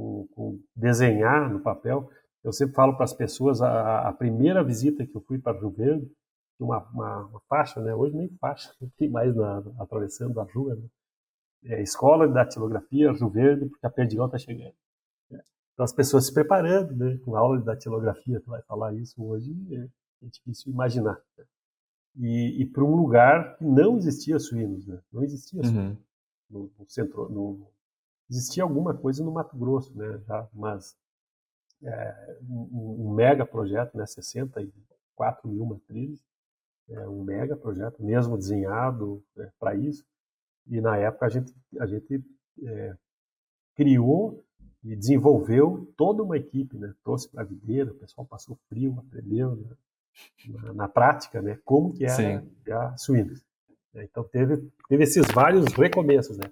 com, com desenhar no papel. Eu sempre falo para as pessoas, a, a, primeira visita que eu fui para Rio Verde, uma, uma, uma, faixa, né? hoje nem faixa, não tem mais na, atravessando a rua, né? é, Escola de Datilografia Rio Verde, porque a Perdigão está chegando. Então as pessoas se preparando, né? com aula de datilografia, tu vai falar isso hoje, é, é difícil imaginar. Né? E, e para um lugar que não existia suínos, né? não existia suínos. Uhum. No, no, centro, no, existia alguma coisa no Mato Grosso, né? Já, mas é, um, um, mega projeto, né? 64 mil matrizes, é um mega projeto, mesmo desenhado é, para isso. E na época a gente, a gente é, criou e desenvolveu toda uma equipe, né? Trouxe para a videira, o pessoal passou frio, aprendeu né? na, na, prática, né? Como que era a suínos. Então teve, teve esses vários recomeços, né?